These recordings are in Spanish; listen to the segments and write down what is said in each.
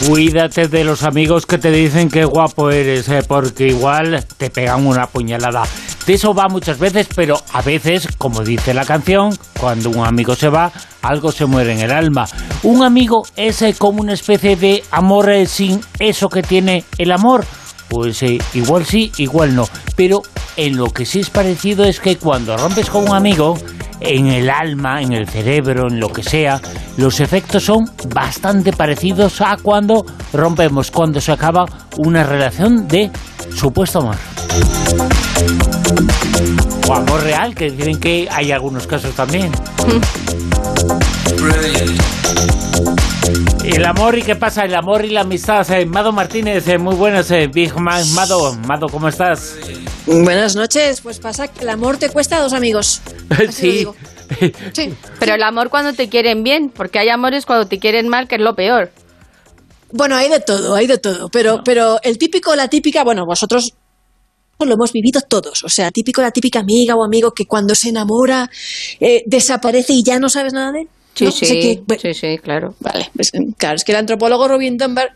Cuídate de los amigos que te dicen que guapo eres, eh, porque igual te pegan una puñalada. De eso va muchas veces, pero a veces, como dice la canción, cuando un amigo se va, algo se muere en el alma. Un amigo es eh, como una especie de amor eh, sin eso que tiene el amor. Pues igual sí, igual no. Pero en lo que sí es parecido es que cuando rompes con un amigo, en el alma, en el cerebro, en lo que sea, los efectos son bastante parecidos a cuando rompemos, cuando se acaba una relación de supuesto amor. O amor real, que dicen que hay algunos casos también. El amor y qué pasa, el amor y la amistad. Eh, Mado Martínez, eh, muy buenas, eh, Big Man. Mado, Mado, ¿cómo estás? Buenas noches. Pues pasa que el amor te cuesta a dos amigos. Sí. Sí. Pero el amor cuando te quieren bien, porque hay amores cuando te quieren mal, que es lo peor. Bueno, hay de todo, hay de todo. Pero, pero el típico, la típica, bueno, vosotros lo hemos vivido todos. O sea, típico, la típica amiga o amigo que cuando se enamora eh, desaparece y ya no sabes nada de él. Sí, ¿no? sí, sea que, bueno, sí, sí, claro. Vale, pues, claro, es que el antropólogo Robin Dunbar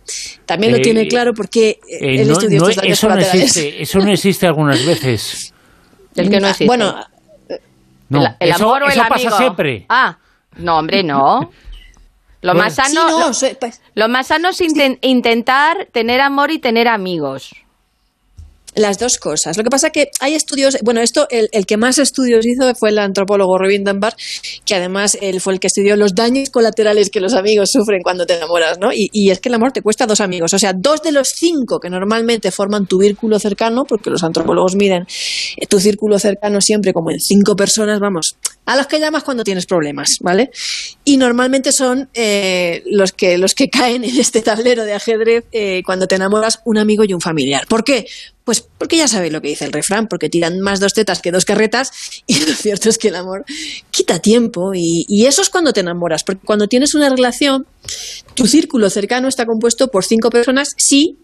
también Eh, lo tiene claro porque eh, Eh, él no- estudió no, estos daños eso, no existe, eso no existe algunas veces. El que no existe. Bueno, No, el, el eso, amor o el eso amigo. pasa siempre. Ah, no, hombre, no. Lo Bueno. más sano, sí, no, lo, soy- pues, lo más sano es inten- intentar tener amor y tener amigos. Las dos cosas. Lo que pasa que hay estudios, bueno, esto, el, el que más estudios hizo fue el antropólogo Robin Dunbar, que además él fue el que estudió los daños colaterales que los amigos sufren cuando te enamoras, ¿no? Y, y es que el amor te cuesta dos amigos, o sea, dos de los cinco que normalmente forman tu círculo cercano, porque los antropólogos miden eh, tu círculo cercano siempre como en cinco personas, vamos, a los que llamas cuando tienes problemas, ¿vale? Y normalmente son eh, los, que, los que caen en este tablero de ajedrez eh, cuando te enamoras un amigo y un familiar. ¿Por qué? Pues porque ya sabéis lo que dice el refrán, porque tiran más dos tetas que dos carretas y lo cierto es que el amor quita tiempo y, y eso es cuando te enamoras, porque cuando tienes una relación, tu círculo cercano está compuesto por cinco personas, sí,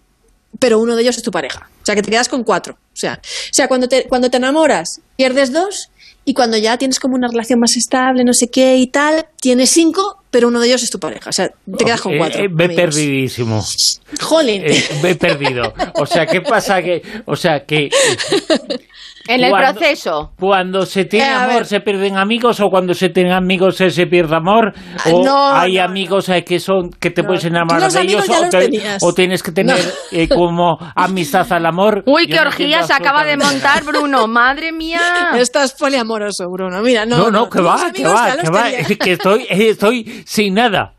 pero uno de ellos es tu pareja. O sea, que te quedas con cuatro. O sea, o sea cuando, te, cuando te enamoras, pierdes dos y cuando ya tienes como una relación más estable, no sé qué y tal, tienes cinco, pero uno de ellos es tu pareja. O sea, te quedas con Eh, cuatro. eh, ve amigos. perdidísimo. Jolín. Eh, ve perdido. O sea, ¿qué pasa? que O sea, que En el Cuando- proceso. cuando se tiene Eh, amor ver. se pierden amigos o cuando se tienen amigos se, se pierde amor o no, hay no, amigos eh, que son que te No. puedes enamorar los de ellos o, los te- o tienes que tener No. eh, como amistad al amor. Uy, Yo qué no orgía se acaba de montar, Bruno. Madre mía. Estás poliamoroso, Bruno. Mira, no. No, no, que va, que va, que va, que estoy, estoy sin nada.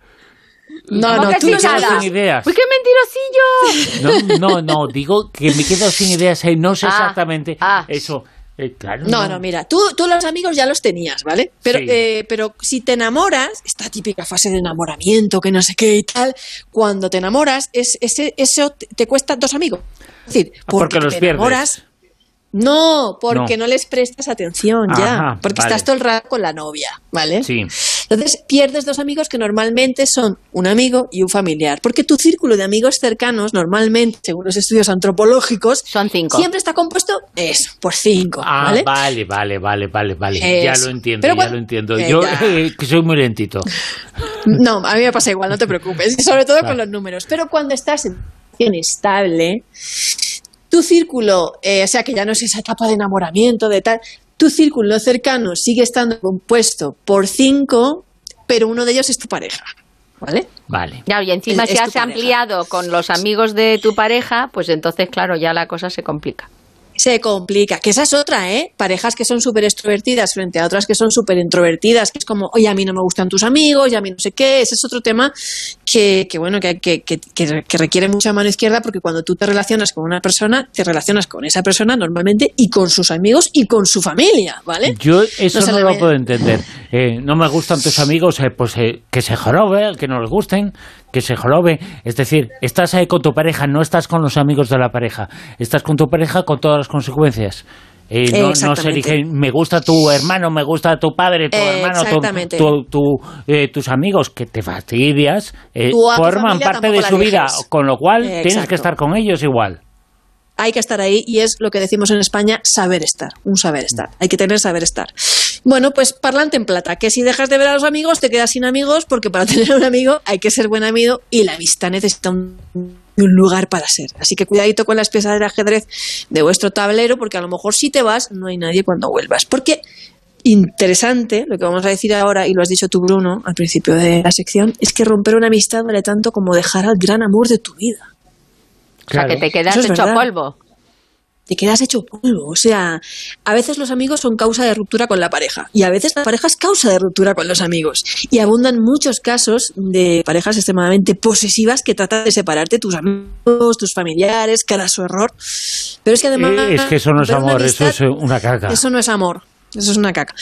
No, ¿Cómo no, tú nada? sin ideas. Uy, qué mentirosillo. No, no, no, digo que me quedo sin ideas, eh, no sé Ah, exactamente ah. eso. Eh, claro, No, no, mira, tú, tú los amigos ya los tenías, ¿vale? Pero, Sí. eh, pero si te enamoras, esta típica fase de enamoramiento, que no sé qué y tal, cuando te enamoras, es, ese, eso te, cuesta dos amigos. Es decir, Ah, porque los te pierdes. enamoras. No, porque No. no. les prestas atención ya. Ajá, porque vale. estás todo el rato con la novia, ¿vale? Sí. Entonces pierdes dos amigos que normalmente son un amigo y un familiar. Porque tu círculo de amigos cercanos, normalmente, según los estudios antropológicos, Son cinco. siempre está compuesto eso, por cinco. Ah, ¿vale? vale, vale, vale, vale, vale. Ya lo entiendo, Pero ya cuando- lo entiendo. Eh, Yo, eh, que soy muy lentito. No, a mí me pasa igual, no te preocupes. Sobre todo Vale. con los números. Pero cuando estás en situación estable, tu círculo, eh, o sea, que ya no es esa etapa de enamoramiento, de tal, tu círculo cercano sigue estando compuesto por cinco, pero uno de ellos es tu pareja. ¿Vale? Vale. Ya, y encima Es- si es has pareja. ampliado con los amigos de tu pareja, pues entonces, claro, ya la cosa se complica. Se complica. Que esa es otra, ¿eh? Parejas que son súper extrovertidas frente a otras que son súper introvertidas, que es como, oye, a mí no me gustan tus amigos, y a mí no sé qué. Ese es otro tema que, bueno, que, que, que, requiere mucha mano izquierda porque cuando tú te relacionas con una persona, te relacionas con esa persona normalmente y con sus amigos y con su familia, ¿vale? Yo eso no, lo puedo entender. Eh, no me gustan tus amigos, eh, pues eh, que se jorobe, que no les gusten, que se jorobe. Es decir, estás ahí con tu pareja, no estás con los amigos de la pareja, estás con tu pareja con todas las consecuencias. Eh, no, no, se elige, me gusta tu hermano, me gusta tu padre, tu hermano, tu, eh, tus amigos, que te fastidias, eh, forman parte de su vida, con lo cual tienes que estar con ellos igual. Hay que estar ahí y es lo que decimos en España, saber estar, un saber estar. Hay que tener saber estar. Bueno, pues parlante en plata, que si dejas de ver a los amigos te quedas sin amigos porque para tener un amigo hay que ser buen amigo y la vista necesita un un lugar para ser. Así que cuidadito con las piezas de ajedrez de vuestro tablero, porque a lo mejor si te vas, no hay nadie cuando vuelvas. Porque interesante, lo que vamos a decir ahora, y lo has dicho tú, Bruno, al principio de la sección, es que romper una amistad vale tanto como dejar al gran amor de tu vida. O sea, que te quedas hecho a polvo te quedas hecho polvo. O sea, a veces los amigos son causa de ruptura con la pareja y a veces la pareja es causa de ruptura con los amigos. Y abundan muchos casos de parejas extremadamente posesivas que tratan de separarte tus amigos, tus familiares, cada su error. Pero es que además... Eh, es que eso no es amor, eso es una caca. Eso no es amor. Eso es una caca.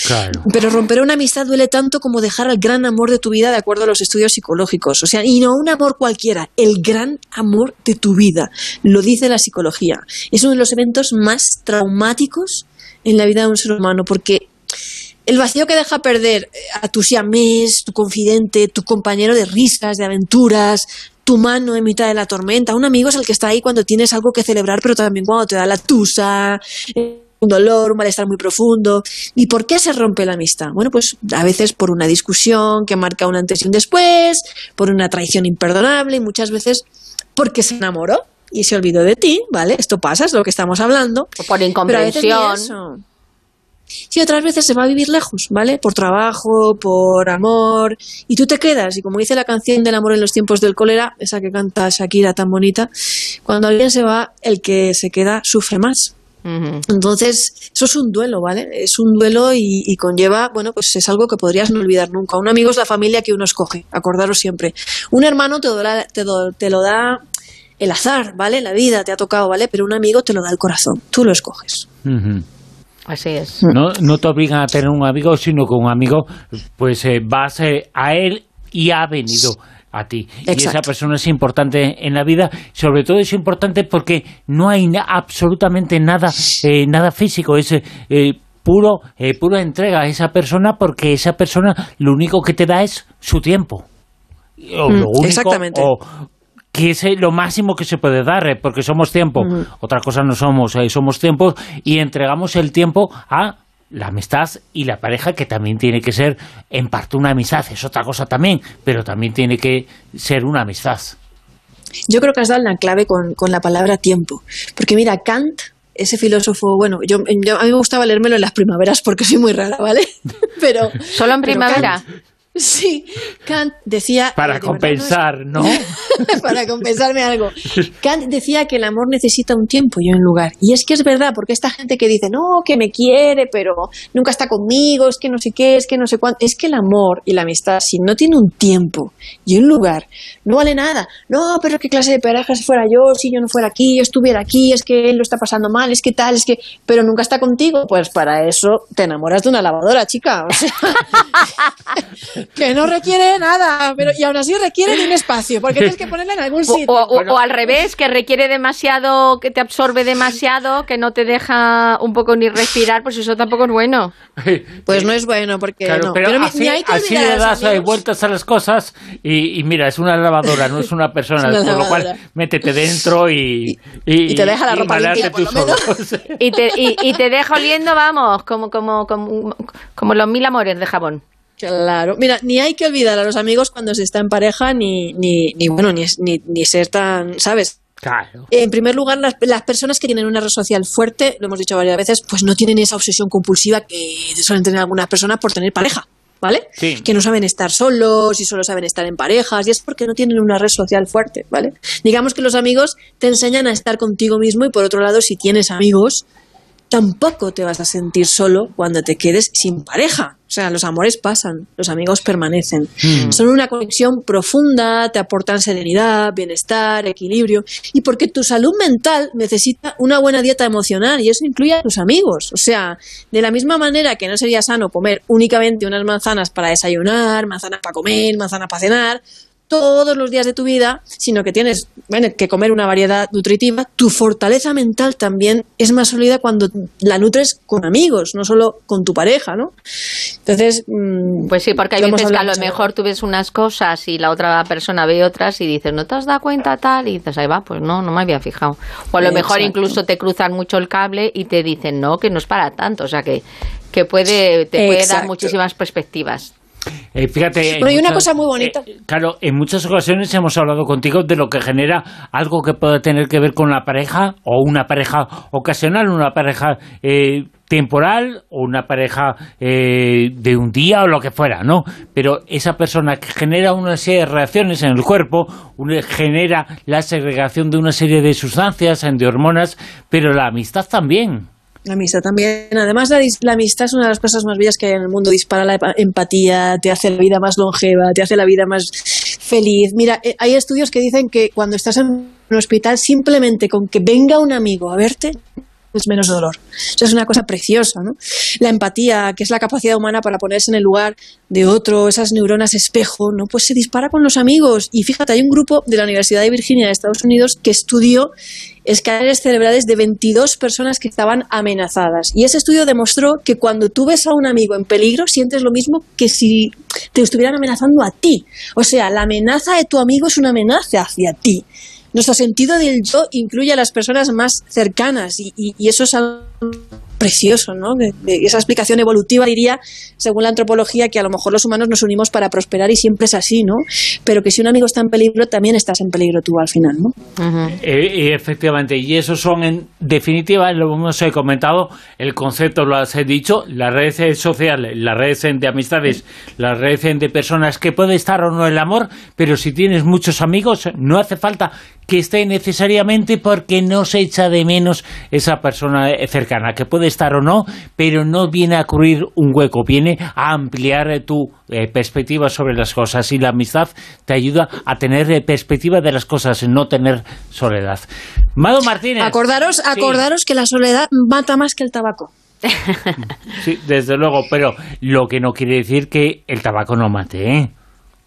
Pero romper una amistad duele tanto como dejar al gran amor de tu vida de acuerdo a los estudios psicológicos. O sea, y no un amor cualquiera, el gran amor de tu vida. Lo dice la psicología. Es uno de los eventos más traumáticos en la vida de un ser humano porque el vacío que deja perder a tu siamés, tu confidente, tu compañero de risas, de aventuras, tu mano en mitad de la tormenta. Un amigo es el que está ahí cuando tienes algo que celebrar, pero también cuando te da la tusa, un dolor, un malestar muy profundo. ¿Y por qué se rompe la amistad? Bueno, pues a veces por una discusión que marca un antes y un después, por una traición imperdonable y muchas veces porque se enamoró y se olvidó de ti, ¿vale? Esto pasa, es lo que estamos hablando. O por incomprensión. Sí, otras veces se va a vivir lejos, ¿vale? Por trabajo, por amor, y tú te quedas, y como dice la canción del amor en los tiempos del cólera, esa que canta Shakira tan bonita, cuando alguien se va, el que se queda sufre más. Entonces, eso es un duelo, ¿vale? Es un duelo y, conlleva, bueno, pues es algo que podrías no olvidar nunca. Un amigo es la familia que uno escoge, acordaros siempre. Un hermano te, te, lo da el azar, ¿vale? La vida te ha tocado, ¿vale? Pero un amigo te lo da el corazón, tú lo escoges. Así es. No, no te obligan a tener un amigo, sino que un amigo, pues eh, vas eh, a él y ha venido a ti. Y esa persona es importante en la vida, sobre todo es importante porque no hay absolutamente nada, eh, nada físico, es eh, puro, eh, pura entrega a esa persona porque esa persona lo único que te da es su tiempo. O lo mm, único, Exactamente. O, que es lo máximo que se puede dar, porque somos tiempo. Mm. Otra cosa no somos, somos tiempo y entregamos el tiempo a la amistad y la pareja, que también tiene que ser en parte una amistad, es otra cosa también, pero también tiene que ser una amistad. Yo creo que has dado la clave con, con la palabra tiempo, porque mira, Kant ese filósofo, bueno, yo, a mí me gustaba leérmelo en las primaveras porque soy muy rara, ¿vale? Pero solo en primavera. Sí, Kant decía... Para compensar, ¿no? para compensarme algo. Kant decía que el amor necesita un tiempo y un lugar. Y es que es verdad, porque esta gente que dice, no, que me quiere, pero nunca está conmigo, es que no sé qué, es que no sé cuánto. Es que el amor y la amistad, si no tiene un tiempo y un lugar, no vale nada. No, pero qué clase de pareja si fuera yo, si yo no fuera aquí, yo estuviera aquí, es que él lo está pasando mal, es que tal, es que... Pero nunca está contigo. Pues para eso te enamoras de una lavadora, chica. O sea... que no requiere nada, pero y aún así requiere un espacio, porque tienes que ponerla en algún sitio. O, al revés, que requiere demasiado, que te absorbe demasiado, que no te deja un poco ni respirar, pues eso tampoco es bueno. Pues no es bueno, porque no. Pero, así, le das vueltas a las cosas y, mira, es una lavadora, no es una persona, por lo cual métete dentro y, y, te deja la ropa limpia, y, te, y, te deja oliendo, vamos, como, como, como, como los mil amores de jabón. Claro, mira, ni hay que olvidar a los amigos cuando se está en pareja, ni, ni, ni bueno, ni, ni, ser tan, ¿sabes? Claro. En primer lugar, las, las, personas que tienen una red social fuerte, lo hemos dicho varias veces, pues no tienen esa obsesión compulsiva que suelen tener algunas personas por tener pareja, ¿vale? Sí. Que no saben estar solos y solo saben estar en parejas, y es porque no tienen una red social fuerte, ¿vale? Digamos que los amigos te enseñan a estar contigo mismo y por otro lado, si tienes amigos, tampoco te vas a sentir solo cuando te quedes sin pareja. O sea, los amores pasan, los amigos permanecen. Hmm. Son una conexión profunda, te aportan serenidad, bienestar, equilibrio. Y porque tu salud mental necesita una buena dieta emocional y eso incluye a tus amigos. O sea, de la misma manera que no sería sano comer únicamente unas manzanas para desayunar, manzanas para comer, manzanas para cenar, todos los días de tu vida, sino que tienes bueno, que comer una variedad nutritiva, tu fortaleza mental también es más sólida cuando la nutres con amigos, no solo con tu pareja, ¿no? Entonces, mm, Pues sí, porque hay veces que a lo mejor tú ves unas cosas y la otra persona ve otras y dices, ¿no te has dado cuenta tal? Y dices, ahí va, pues no, no me había fijado. O a lo mejor Exacto. incluso te cruzan mucho el cable y te dicen, no, que no es para tanto. O sea, que, que puede, te puede dar muchísimas perspectivas. Eh, fíjate. una cosa muy bonita. eh, claro, en muchas ocasiones hemos hablado contigo de lo que genera algo que pueda tener que ver con la pareja o una pareja ocasional, una pareja eh, temporal o una pareja eh, de un día o lo que fuera, ¿no? Pero esa persona que genera una serie de reacciones en el cuerpo, una- genera la segregación de una serie de sustancias, de hormonas, pero la amistad también. La amistad también. Además, la, la amistad es una de las cosas más bellas que hay en el mundo. Dispara la empatía, te hace la vida más longeva, te hace la vida más feliz. Mira, eh, hay estudios que dicen que cuando estás en un hospital, simplemente con que venga un amigo a verte, es menos dolor. Eso es una cosa preciosa, ¿no? La empatía, que es la capacidad humana para ponerse en el lugar de otro, esas neuronas espejo, ¿no? Pues se dispara con los amigos. Y fíjate, hay un grupo de la Universidad de Virginia de Estados Unidos que estudió escáneres cerebrales de 22 personas que estaban amenazadas. Y ese estudio demostró que cuando tú ves a un amigo en peligro, sientes lo mismo que si te estuvieran amenazando a ti. O sea, la amenaza de tu amigo es una amenaza hacia ti. Nuestro sentido del yo incluye a las personas más cercanas y, y- eso es algo precioso, ¿no? De- de esa explicación evolutiva diría, según la antropología, que a lo mejor los humanos nos unimos para prosperar y siempre es así, ¿no? Pero que si un amigo está en peligro, también estás en peligro tú al final, ¿no? Y efectivamente, y esos son en definitiva, lo hemos eh, comentado, el concepto lo has eh, dicho, la red eh, social, la red eh, de amistades, la red eh, de personas que puede estar o no el amor, pero si tienes muchos amigos, no hace falta que esté necesariamente porque no se echa de menos esa persona cercana, que puede estar o no, pero no viene a cubrir un hueco, viene a ampliar eh, tu eh, perspectiva sobre las cosas y la amistad te ayuda a tener eh, perspectiva de las cosas, no tener soledad. Mado Martínez. Acordaros, Sí, acordaros que la soledad mata más que el tabaco. Sí, desde luego, pero lo que no quiere decir que el tabaco no mate, ¿eh?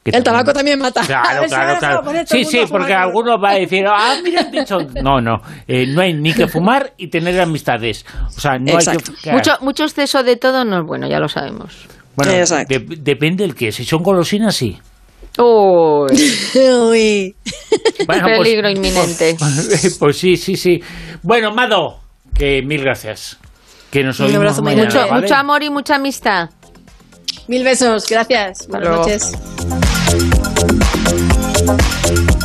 Que El también- tabaco también mata. Claro, claro, Sí, sí, porque tabaco. alguno va a decir, ah, mira, han dicho. No, no, eh, no hay ni que fumar y tener amistades. O sea, no Exacto. hay que. Mucho, mucho exceso de todo no es bueno, ya lo sabemos. Bueno, de- depende del que. Si son golosinas, sí. Uy, Uy. Bueno, pues- peligro inminente. Pues, pues sí, sí, sí. Bueno, Mado, que mil gracias. Que nos Un oímos abrazo muy mañana, grande. Mucho, ¿vale? mucho amor y mucha amistad. Mil besos, gracias. Buenas luego. noches. Thank you.